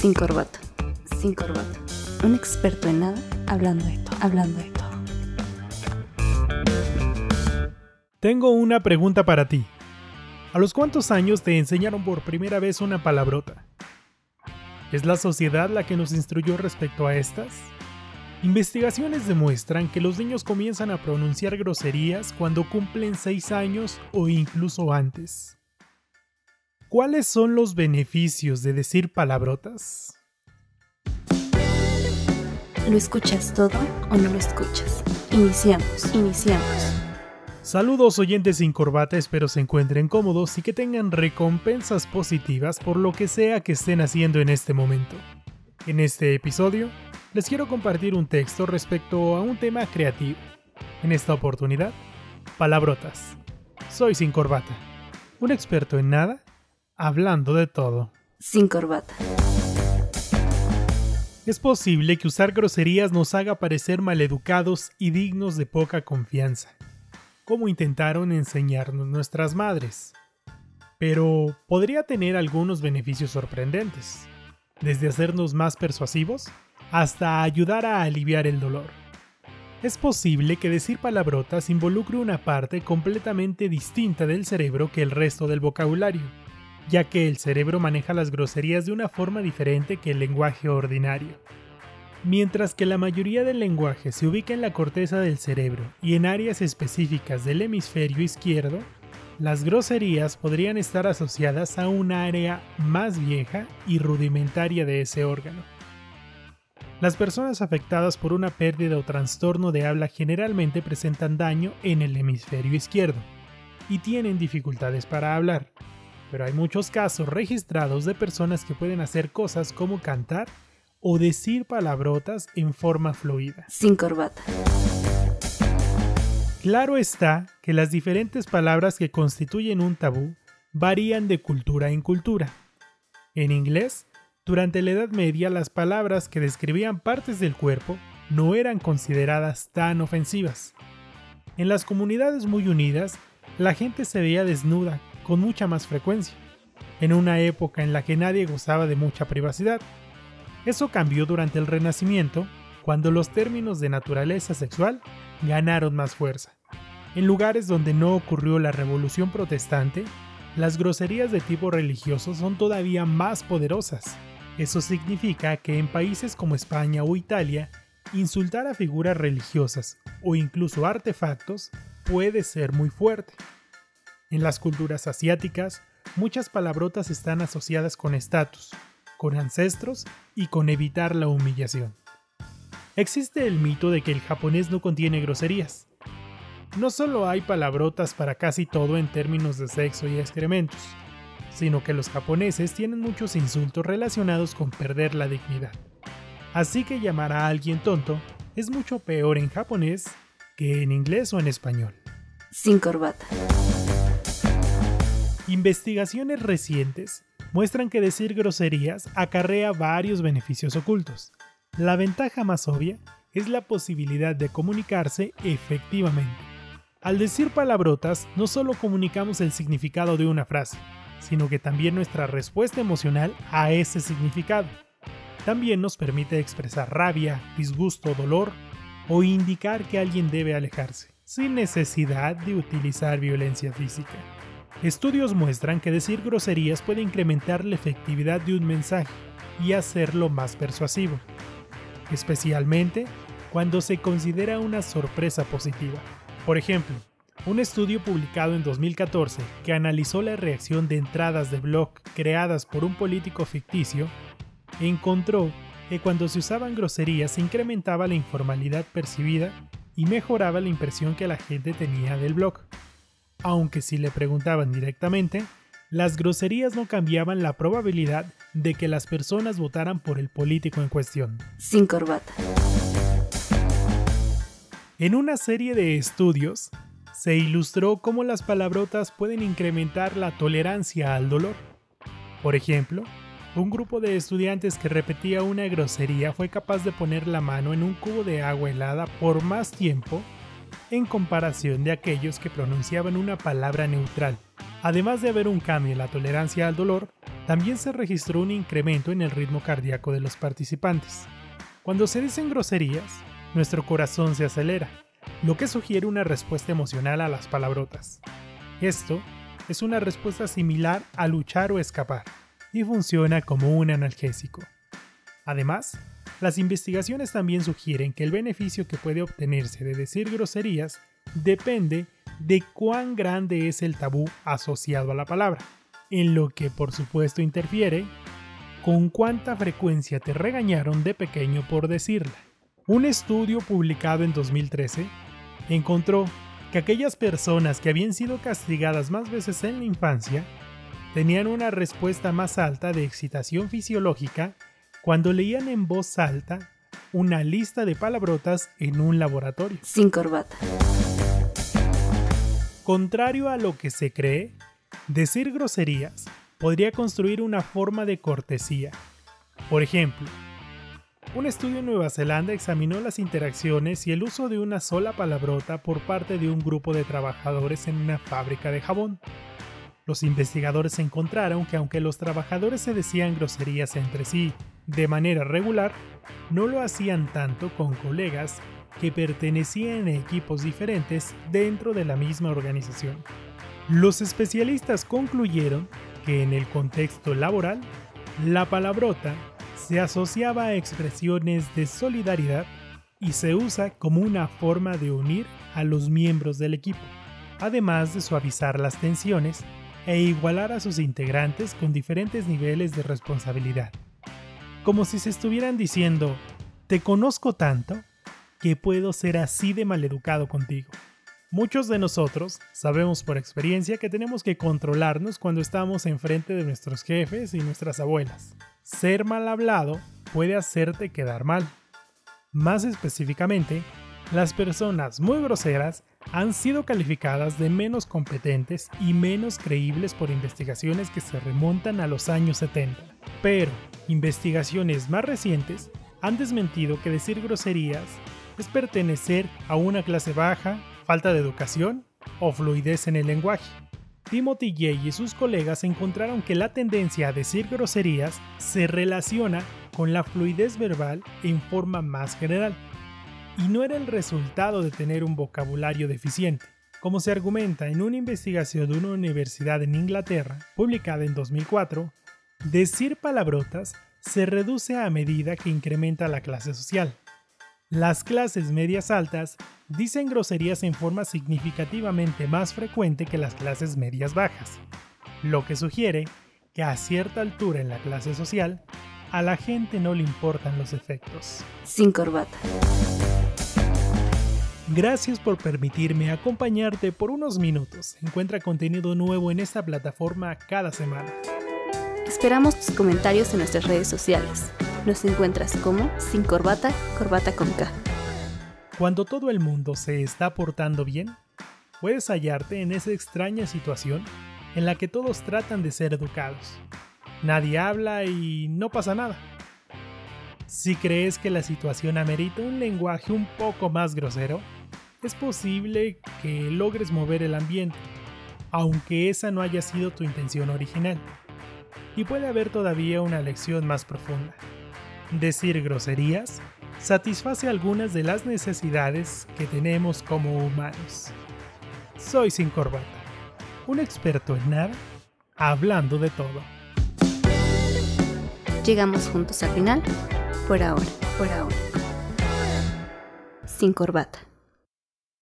Sin corbata. Sin corbata. Un experto en nada hablando de todo. Hablando de. Tengo una pregunta para ti. ¿A los cuántos años te enseñaron por primera vez una palabrota? ¿Es la sociedad la que nos instruyó respecto a estas? Investigaciones demuestran que los niños comienzan a pronunciar groserías cuando cumplen 6 años o incluso antes. ¿Cuáles son los beneficios de decir palabrotas? ¿Lo escuchas todo o no lo escuchas? Iniciamos, iniciamos. Saludos oyentes sin corbata, espero se encuentren cómodos y que tengan recompensas positivas por lo que sea que estén haciendo en este momento. En este episodio, les quiero compartir un texto respecto a un tema creativo. En esta oportunidad, palabrotas. Soy sin corbata, un experto en nada, hablando de todo. Sin corbata. Es posible que usar groserías nos haga parecer maleducados y dignos de poca confianza como intentaron enseñarnos nuestras madres. Pero podría tener algunos beneficios sorprendentes, desde hacernos más persuasivos hasta ayudar a aliviar el dolor. Es posible que decir palabrotas involucre una parte completamente distinta del cerebro que el resto del vocabulario, ya que el cerebro maneja las groserías de una forma diferente que el lenguaje ordinario. Mientras que la mayoría del lenguaje se ubica en la corteza del cerebro y en áreas específicas del hemisferio izquierdo, las groserías podrían estar asociadas a un área más vieja y rudimentaria de ese órgano. Las personas afectadas por una pérdida o trastorno de habla generalmente presentan daño en el hemisferio izquierdo y tienen dificultades para hablar, pero hay muchos casos registrados de personas que pueden hacer cosas como cantar o decir palabrotas en forma fluida. Sin corbata. Claro está que las diferentes palabras que constituyen un tabú varían de cultura en cultura. En inglés, durante la Edad Media las palabras que describían partes del cuerpo no eran consideradas tan ofensivas. En las comunidades muy unidas, la gente se veía desnuda con mucha más frecuencia, en una época en la que nadie gozaba de mucha privacidad. Eso cambió durante el Renacimiento, cuando los términos de naturaleza sexual ganaron más fuerza. En lugares donde no ocurrió la Revolución Protestante, las groserías de tipo religioso son todavía más poderosas. Eso significa que en países como España o Italia, insultar a figuras religiosas o incluso artefactos puede ser muy fuerte. En las culturas asiáticas, muchas palabrotas están asociadas con estatus, con ancestros y con evitar la humillación. Existe el mito de que el japonés no contiene groserías. No solo hay palabrotas para casi todo en términos de sexo y excrementos, sino que los japoneses tienen muchos insultos relacionados con perder la dignidad. Así que llamar a alguien tonto es mucho peor en japonés que en inglés o en español. Sin corbata. Investigaciones recientes muestran que decir groserías acarrea varios beneficios ocultos. La ventaja más obvia es la posibilidad de comunicarse efectivamente. Al decir palabrotas, no solo comunicamos el significado de una frase, sino que también nuestra respuesta emocional a ese significado. También nos permite expresar rabia, disgusto, dolor o indicar que alguien debe alejarse, sin necesidad de utilizar violencia física. Estudios muestran que decir groserías puede incrementar la efectividad de un mensaje y hacerlo más persuasivo, especialmente cuando se considera una sorpresa positiva. Por ejemplo, un estudio publicado en 2014 que analizó la reacción de entradas de blog creadas por un político ficticio encontró que cuando se usaban groserías se incrementaba la informalidad percibida y mejoraba la impresión que la gente tenía del blog aunque si le preguntaban directamente, las groserías no cambiaban la probabilidad de que las personas votaran por el político en cuestión. Sin corbata. En una serie de estudios, se ilustró cómo las palabrotas pueden incrementar la tolerancia al dolor. Por ejemplo, un grupo de estudiantes que repetía una grosería fue capaz de poner la mano en un cubo de agua helada por más tiempo en comparación de aquellos que pronunciaban una palabra neutral. Además de haber un cambio en la tolerancia al dolor, también se registró un incremento en el ritmo cardíaco de los participantes. Cuando se dicen groserías, nuestro corazón se acelera, lo que sugiere una respuesta emocional a las palabrotas. Esto es una respuesta similar a luchar o escapar, y funciona como un analgésico. Además, las investigaciones también sugieren que el beneficio que puede obtenerse de decir groserías depende de cuán grande es el tabú asociado a la palabra, en lo que por supuesto interfiere con cuánta frecuencia te regañaron de pequeño por decirla. Un estudio publicado en 2013 encontró que aquellas personas que habían sido castigadas más veces en la infancia tenían una respuesta más alta de excitación fisiológica cuando leían en voz alta una lista de palabrotas en un laboratorio. Sin corbata. Contrario a lo que se cree, decir groserías podría construir una forma de cortesía. Por ejemplo, un estudio en Nueva Zelanda examinó las interacciones y el uso de una sola palabrota por parte de un grupo de trabajadores en una fábrica de jabón. Los investigadores encontraron que aunque los trabajadores se decían groserías entre sí de manera regular, no lo hacían tanto con colegas que pertenecían a equipos diferentes dentro de la misma organización. Los especialistas concluyeron que en el contexto laboral, la palabrota se asociaba a expresiones de solidaridad y se usa como una forma de unir a los miembros del equipo, además de suavizar las tensiones e igualar a sus integrantes con diferentes niveles de responsabilidad. Como si se estuvieran diciendo, te conozco tanto que puedo ser así de maleducado contigo. Muchos de nosotros sabemos por experiencia que tenemos que controlarnos cuando estamos enfrente de nuestros jefes y nuestras abuelas. Ser mal hablado puede hacerte quedar mal. Más específicamente, las personas muy groseras han sido calificadas de menos competentes y menos creíbles por investigaciones que se remontan a los años 70. Pero investigaciones más recientes han desmentido que decir groserías es pertenecer a una clase baja, falta de educación o fluidez en el lenguaje. Timothy Jay y sus colegas encontraron que la tendencia a decir groserías se relaciona con la fluidez verbal en forma más general, y no era el resultado de tener un vocabulario deficiente. Como se argumenta en una investigación de una universidad en Inglaterra, publicada en 2004, decir palabrotas se reduce a medida que incrementa la clase social. Las clases medias altas dicen groserías en forma significativamente más frecuente que las clases medias bajas, lo que sugiere que a cierta altura en la clase social, a la gente no le importan los efectos. Sin corbata. Gracias por permitirme acompañarte por unos minutos. Encuentra contenido nuevo en esta plataforma cada semana. Esperamos tus comentarios en nuestras redes sociales. Nos encuentras como Sin Corbata, Corbata con K. Cuando todo el mundo se está portando bien, puedes hallarte en esa extraña situación en la que todos tratan de ser educados. Nadie habla y no pasa nada. Si crees que la situación amerita un lenguaje un poco más grosero, es posible que logres mover el ambiente, aunque esa no haya sido tu intención original. Y puede haber todavía una lección más profunda. Decir groserías satisface algunas de las necesidades que tenemos como humanos. Soy Sin Corbata, un experto en nada, hablando de todo. Llegamos juntos al final, por ahora, por ahora. Sin corbata.